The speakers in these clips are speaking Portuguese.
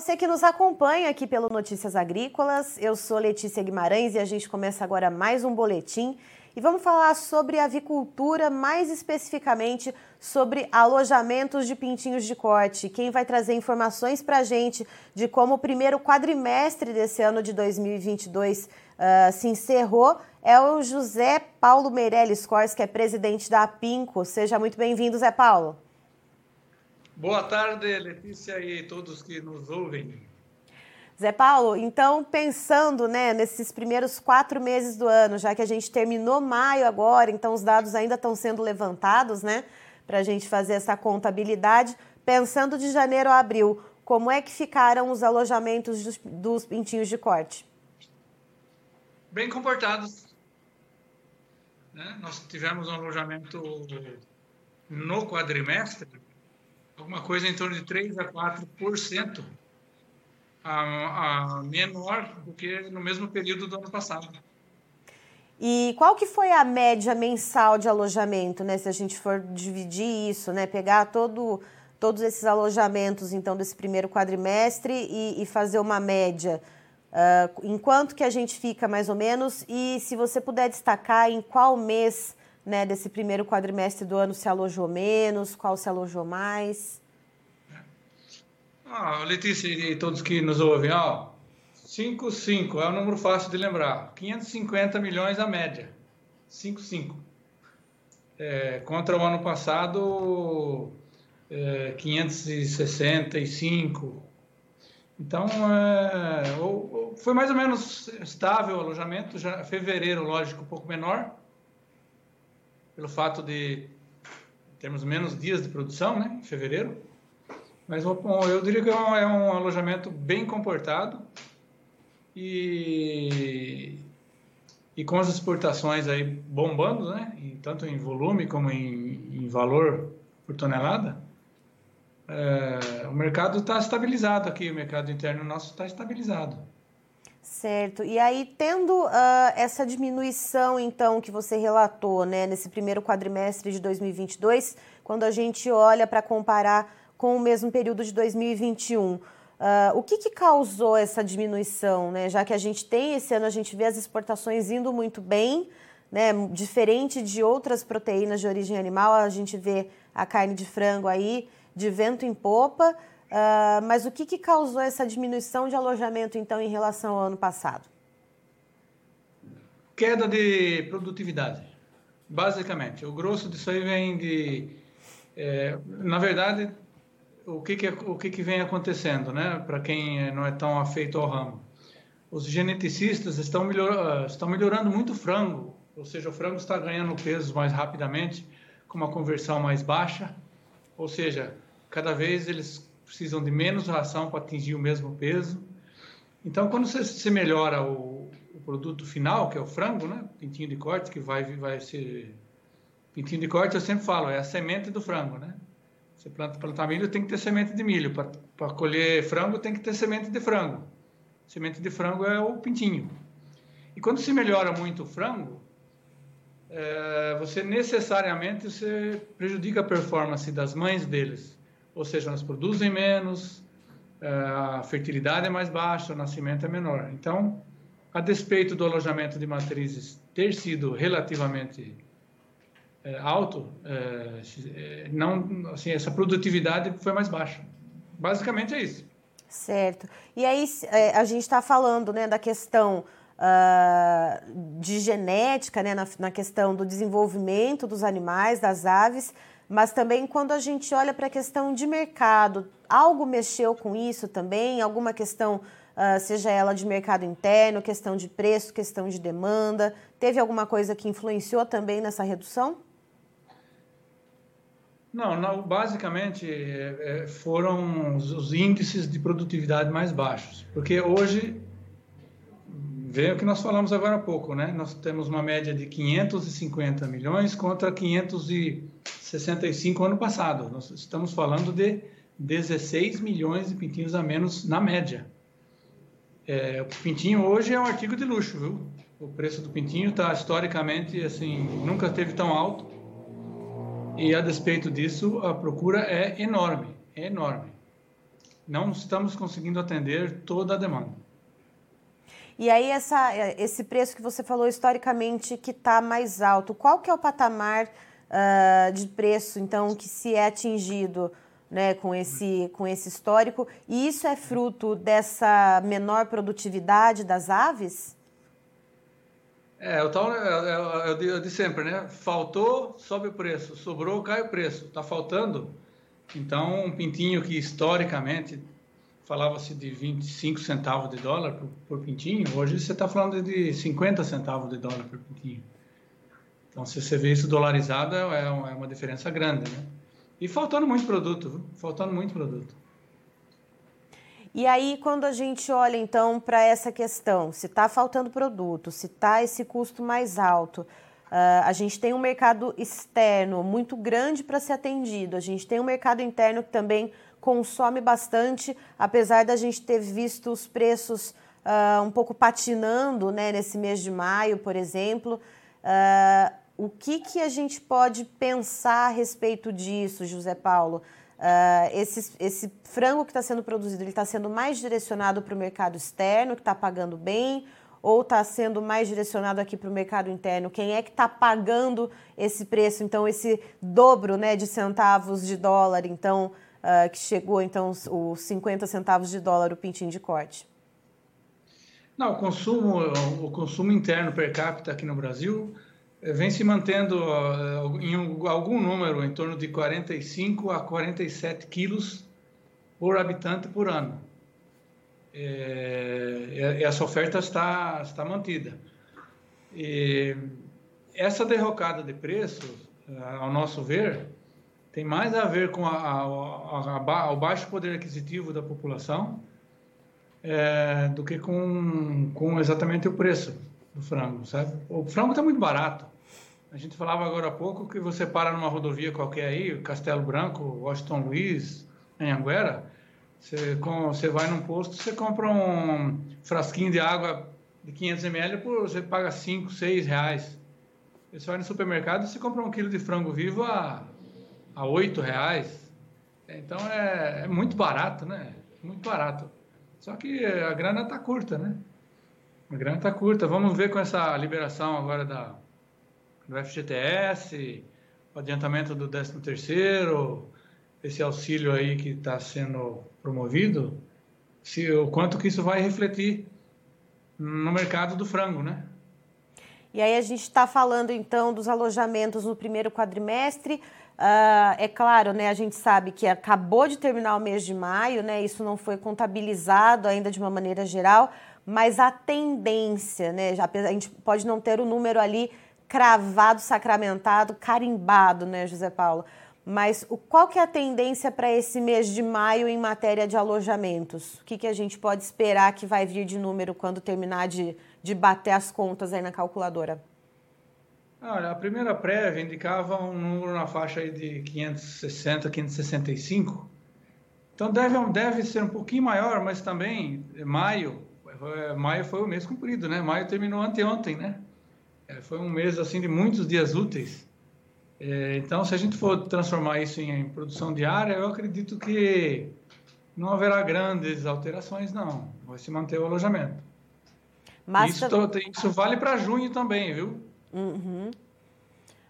você que nos acompanha aqui pelo Notícias Agrícolas. Eu sou Letícia Guimarães e a gente começa agora mais um boletim. E vamos falar sobre avicultura, mais especificamente sobre alojamentos de pintinhos de corte. Quem vai trazer informações para a gente de como o primeiro quadrimestre desse ano de 2022 uh, ah, se encerrou é o José Paulo Meirelles Cors, que é presidente da APINCO. Seja muito bem-vindo, Zé Paulo. Boa tarde, Letícia e todos que nos ouvem. Zé Paulo, então pensando né, nesses primeiros quatro meses do ano, já que a gente terminou maio agora, então os dados ainda estão sendo levantados, né, para a gente fazer essa contabilidade. Pensando de janeiro a abril, como é que ficaram os alojamentos dos, dos pintinhos de corte? Bem comportados. Né? Nós tivemos um alojamento no quadrimestre alguma coisa em torno de 3 a 4% a, a menor do que no mesmo período do ano passado. E qual que foi a média mensal de alojamento, né? Se a gente for dividir isso, né? Pegar todo, todos esses alojamentos, então, desse primeiro quadrimestre e, e fazer uma média. Uh, em quanto que a gente fica, mais ou menos? E se você puder destacar em qual mês né, desse primeiro quadrimestre do ano se alojou menos, qual se alojou mais? Ah, Letícia e todos que nos ouvem, ó, 5, 5 é um número fácil de lembrar. 550 milhões a média. 5, 5. É, contra o ano passado, é, 565. Então, é, foi mais ou menos estável o alojamento. Já, fevereiro, lógico, um pouco menor pelo fato de termos menos dias de produção, né, em fevereiro. Mas eu diria que é um, é um alojamento bem comportado e, e com as exportações aí bombando, né, tanto em volume como em, em valor por tonelada, é, o mercado está estabilizado aqui, o mercado interno nosso está estabilizado. Certo. E aí, tendo uh, essa diminuição, então, que você relatou, né, nesse primeiro quadrimestre de 2022, quando a gente olha para comparar com o mesmo período de 2021, uh, ah, o que, que causou essa diminuição, né? Já que a gente tem esse ano, a gente vê as exportações indo muito bem, né? Diferente de outras proteínas de origem animal, a gente vê a carne de frango aí de vento em popa. Uh, mas o que, que causou essa diminuição de alojamento, então, em relação ao ano passado? Queda de produtividade, basicamente. O grosso disso aí vem de. É, na verdade, o que, que, o que, que vem acontecendo, né? Para quem não é tão afeito ao ramo. Os geneticistas estão, melhor, estão melhorando muito o frango, ou seja, o frango está ganhando peso mais rapidamente, com uma conversão mais baixa, ou seja, cada vez eles precisam de menos ração para atingir o mesmo peso. Então, quando você, você melhora o, o, produto final, que é o frango, né? Pintinho de corte, que vai, vai ser... Pintinho de corte, eu sempre falo, é a semente do frango, né? Você planta, plantar milho, tem que ter semente de milho. Para colher frango, tem que ter semente de frango. Semente de frango é o pintinho. E quando se melhora muito o frango, é, você necessariamente você prejudica a performance das mães deles ou seja, elas produzem menos, é, a fertilidade é mais baixa, o nascimento é menor. Então, a despeito do alojamento de matrizes ter sido relativamente é, alto, é, não, assim, essa produtividade foi mais baixa. Basicamente é isso. Certo. E aí a gente está falando né, da questão uh, de genética, né, na, na questão do desenvolvimento dos animais, das aves, mas também quando a gente olha para a questão de mercado, algo mexeu com isso também? Alguma questão, uh, seja ela de mercado interno, questão de preço, questão de demanda? Teve alguma coisa que influenciou também nessa redução? Não, não basicamente é, é, foram os índices de produtividade mais baixos, porque hoje vem o que nós falamos agora há pouco, né? Nós temos uma média de 550 milhões contra 565 ano passado. Nós estamos falando de 16 milhões de pintinhos a menos na média. É, o pintinho hoje é um artigo de luxo, viu? O preço do pintinho está historicamente assim, nunca esteve tão alto. E a despeito disso, a procura é enorme, é enorme. não estamos conseguindo atender toda a demanda. E aí essa, esse preço que você falou historicamente que está mais alto, qual que é o patamar uh, de preço então que se é atingido né, com, esse, com esse histórico? E isso é fruto dessa menor produtividade das aves? É, o tal é, é de sempre, né? Faltou, sobe o preço. Sobrou, cai o preço. Está faltando. Então, um pintinho que historicamente falava-se de 25 centavos de dólar por, por pintinho, hoje você está falando de 50 centavos de dólar por pintinho. Então, se você vê isso dolarizado, é, é uma diferença grande, né? E faltando muito produto, faltando muito produto. E aí, quando a gente olha então para essa questão, se está faltando produto, se está esse custo mais alto, uh, a gente tem um mercado externo muito grande para ser atendido, a gente tem um mercado interno que também consome bastante, apesar da gente ter visto os preços uh, um pouco patinando né, nesse mês de maio, por exemplo. Uh, o que, que a gente pode pensar a respeito disso, José Paulo? Uh, esse, esse frango que está sendo produzido, ele está sendo mais direcionado para o mercado externo, que está pagando bem, ou está sendo mais direcionado aqui para o mercado interno? Quem é que está pagando esse preço? Então, esse dobro né, de centavos de dólar, então, uh, que chegou então os 50 centavos de dólar o pintinho de corte? Não, o consumo, o consumo interno per capita aqui no Brasil vem se mantendo uh, em algum número, em torno de 45 a 47 quilos por habitante por ano. É, e essa oferta está, está mantida. E essa derrocada de preços, ao nosso ver, tem mais a ver com a, a, a, o baixo poder aquisitivo da população é, do que com, com exatamente o preço do frango, sabe? O frango está muito barato. A gente falava agora há pouco que você para numa rodovia qualquer aí, Castelo Branco, Washington Luiz, em Anguera, você, com, você vai num posto, você compra um frasquinho de água de 500 ml, por, você paga 5, 6 reais. Você vai no supermercado e você compra um quilo de frango vivo a, a 8 reais. Então é, é muito barato, né? Muito barato. Só que a grana está curta, né? A grana está curta. Vamos ver com essa liberação agora da, do FGTS, o adiantamento do 13 terceiro, esse auxílio aí que está sendo promovido, se, o quanto que isso vai refletir no mercado do frango, né? E aí a gente está falando então dos alojamentos no primeiro quadrimestre. Uh, é claro, né, a gente sabe que acabou de terminar o mês de maio, né, isso não foi contabilizado ainda de uma maneira geral, mas a tendência, né, a gente pode não ter o número ali cravado, sacramentado, carimbado, né, José Paulo? Mas o, qual que é a tendência para esse mês de maio em matéria de alojamentos? O que, que a gente pode esperar que vai vir de número quando terminar de, de bater as contas aí na calculadora? Olha, a primeira prévia indicava um número na faixa aí de 560, 565. Então deve, deve ser um pouquinho maior, mas também maio, maio foi o mês cumprido, né? Maio terminou anteontem, né? É, foi um mês assim de muitos dias úteis. É, então, se a gente for transformar isso em, produção diária, eu acredito que não haverá grandes alterações, não. Vai se manter o alojamento. Mas isso, isso vale para junho também, viu? Uhum.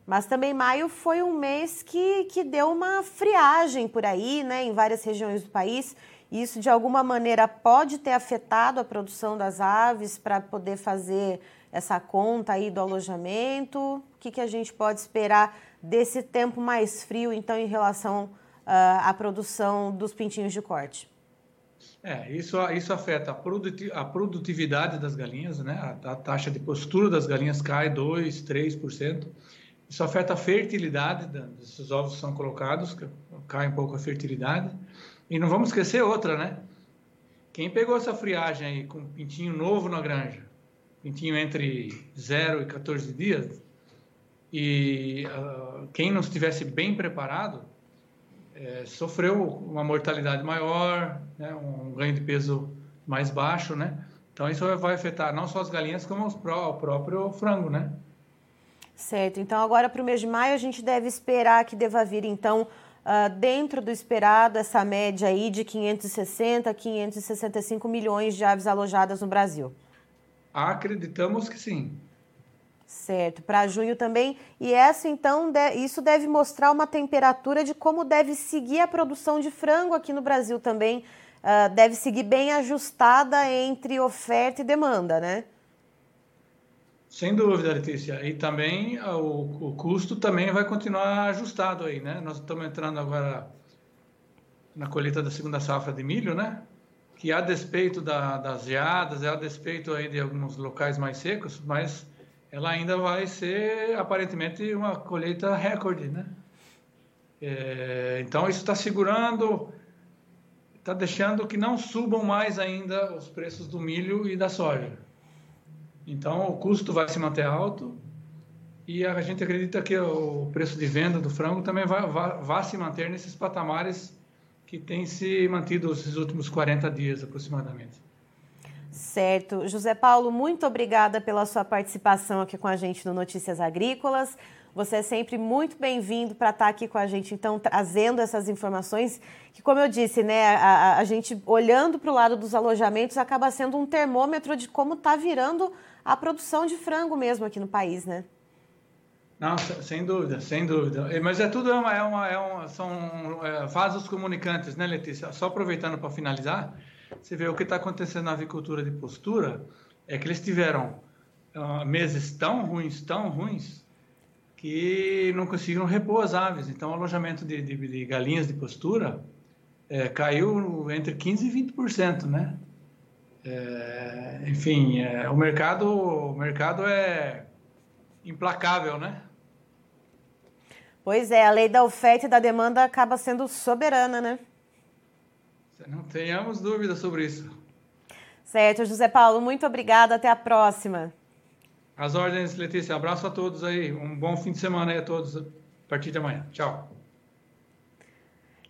Mas também maio foi um mês que, que deu uma friagem por aí, né, em várias regiões do país. Isso, de alguma maneira, pode ter afetado a produção das aves para poder fazer essa conta aí do alojamento? O que, que a gente pode esperar desse tempo mais frio, então, em relação uh, à produção dos pintinhos de corte? É, isso, isso afeta a produtividade das galinhas, né? A, a taxa de postura das galinhas cai 2, 3%. Isso afeta a fertilidade desses ovos que são colocados, cai um pouco a fertilidade. E não vamos esquecer outra, né? Quem pegou essa friagem aí com pintinho novo na granja, pintinho entre 0 e 14 dias, e uh, quem não estivesse bem preparado é, sofreu uma mortalidade maior, né, um ganho de peso mais baixo, né? Então isso vai afetar não só as galinhas como os pró, o próprio frango, né? Certo. Então agora para o mês de maio a gente deve esperar que deva vir então uh, dentro do esperado, essa média aí de 560, 565 milhões de aves alojadas no Brasil? Acreditamos que sim. Certo, para junho também. E essa, então, de, isso deve mostrar uma temperatura de como deve seguir a produção de frango aqui no Brasil também. Uh, deve seguir bem ajustada entre oferta e demanda, né? Sem dúvida, Letícia. E também ah, o, o custo também vai continuar ajustado aí, né? Nós estamos entrando agora na colheita da segunda safra de milho, né? Que a despeito da, das geadas, a despeito aí de alguns locais mais secos, mas ela ainda vai ser aparentemente uma colheita recorde, né? É, então isso está segurando, está deixando que não subam mais ainda os preços do milho e da soja. Então, o custo vai se manter alto e a gente acredita que o preço de venda do frango também vai, vai, vai se manter nesses patamares que tem se mantido esses últimos 40 dias aproximadamente. Certo. José Paulo, muito obrigada pela sua participação aqui com a gente no Notícias Agrícolas. Você é sempre muito bem-vindo para estar aqui com a gente, então, trazendo essas informações que, como eu disse, né, a, a gente olhando para o lado dos alojamentos acaba sendo um termômetro de como está virando a produção de frango mesmo aqui no país, né? Não, sem dúvida, sem dúvida. Mas é tudo é uma, é uma, é uma são é, vasos comunicantes, né, Letícia? Só aproveitando para finalizar, você vê o que está acontecendo na avicultura de postura é que eles tiveram uh, meses tão ruins, tão ruins, que não conseguiram repor as aves. Então, o alojamento de, de, de galinhas de postura é, caiu entre 15% e 20%, né? É, enfim, é, o mercado, o mercado é implacável, né? Pois é, a lei da oferta e da demanda acaba sendo soberana, né? Não tenhamos dúvida sobre isso. Certo, José Paulo, muito obrigada. Até a próxima. As ordens, Letícia. Abraço a todos aí. Um bom fim de semana aí a todos. A partir de amanhã. Tchau.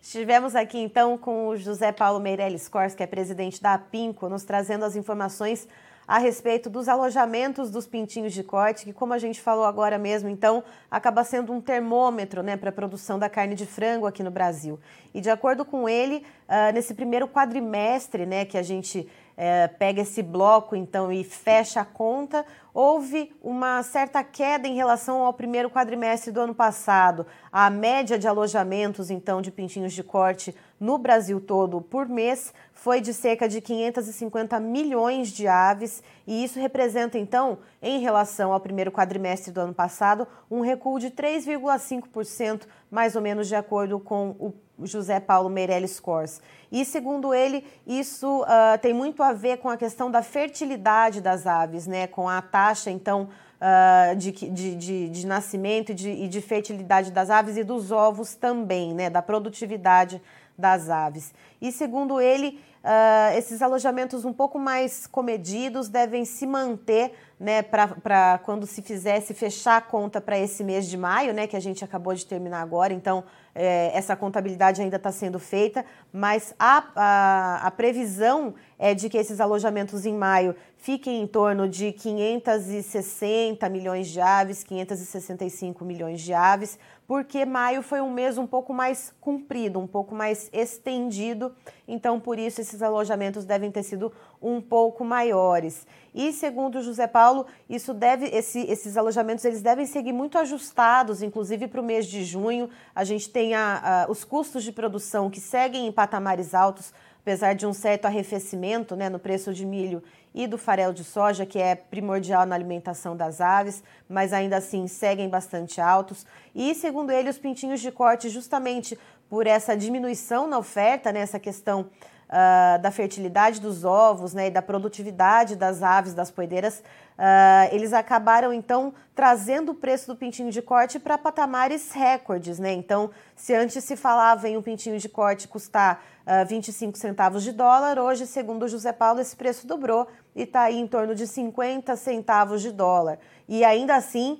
Estivemos aqui então com o José Paulo Meirelles Cors, que é presidente da APINCO, nos trazendo as informações a respeito dos alojamentos dos pintinhos de corte, que, como a gente falou agora mesmo, então, acaba sendo um termômetro né, para a produção da carne de frango aqui no Brasil. E de acordo com ele, uh, nesse primeiro quadrimestre né, que a gente é, pega esse bloco então e fecha a conta, houve uma certa queda em relação ao primeiro quadrimestre do ano passado. A média de alojamentos então de pintinhos de corte no Brasil todo por mês foi de cerca de 550 milhões de aves, e isso representa então, em relação ao primeiro quadrimestre do ano passado, um recuo de 3,5%, mais ou menos de acordo com o José Paulo Meirelles Cors. E, segundo ele, isso uh, tem muito a ver com a questão da fertilidade das aves, né? com a taxa, então, uh, de, de, de, de, nascimento e de, e de fertilidade das aves e dos ovos também, né? da produtividade das aves. E, segundo ele, uh, esses alojamentos um pouco mais comedidos devem se manter né, para quando se fizesse fechar a conta para esse mês de maio, né, que a gente acabou de terminar agora. Então, é, essa contabilidade ainda está sendo feita, mas a, a, a, previsão é de que esses alojamentos em maio fiquem em torno de 560 milhões de aves, 565 milhões de aves, porque maio foi um mês um pouco mais comprido, um pouco mais estendido, então por isso esses alojamentos devem ter sido um pouco maiores. E segundo José Paulo, isso deve, esse, esses alojamentos eles devem seguir muito ajustados, inclusive para o mês de junho. A gente tem a, a, os custos de produção que seguem em patamares altos, apesar de um certo arrefecimento né, no preço de milho e do farelo de soja, que é primordial na alimentação das aves, mas ainda assim seguem bastante altos. E, segundo ele, os pintinhos de corte, justamente por essa diminuição na oferta, né, questão uh, da fertilidade dos ovos né, e da produtividade das aves, das poedeiras, Uh, eles acabaram então trazendo o preço do pintinho de corte para patamares recordes, né? Então, se antes se falava em um pintinho de corte custar uh, 25 centavos de dólar, hoje, segundo José Paulo, esse preço dobrou e está em torno de 50 centavos de dólar. E ainda assim,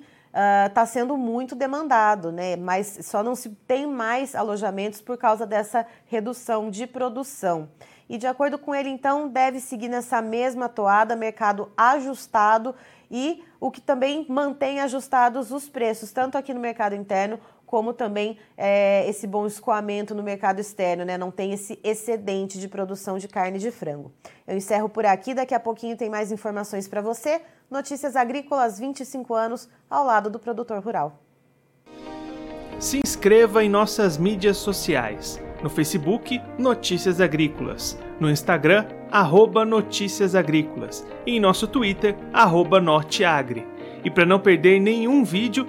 está uh, sendo muito demandado, né? Mas só não se tem mais alojamentos por causa dessa redução de produção. E de acordo com ele, então, deve seguir nessa mesma toada, mercado ajustado e o que também mantém ajustados os preços, tanto aqui no mercado interno como também é, esse bom escoamento no mercado externo, né? Não tem esse excedente de produção de carne de frango. Eu encerro por aqui, daqui a pouquinho tem mais informações para você. Notícias Agrícolas 25 anos ao lado do produtor rural. Se inscreva em nossas mídias sociais. No Facebook, Notícias Agrícolas. No Instagram, arroba Notícias Agrícolas. E em nosso Twitter, arroba Norteagri. E para não perder nenhum vídeo,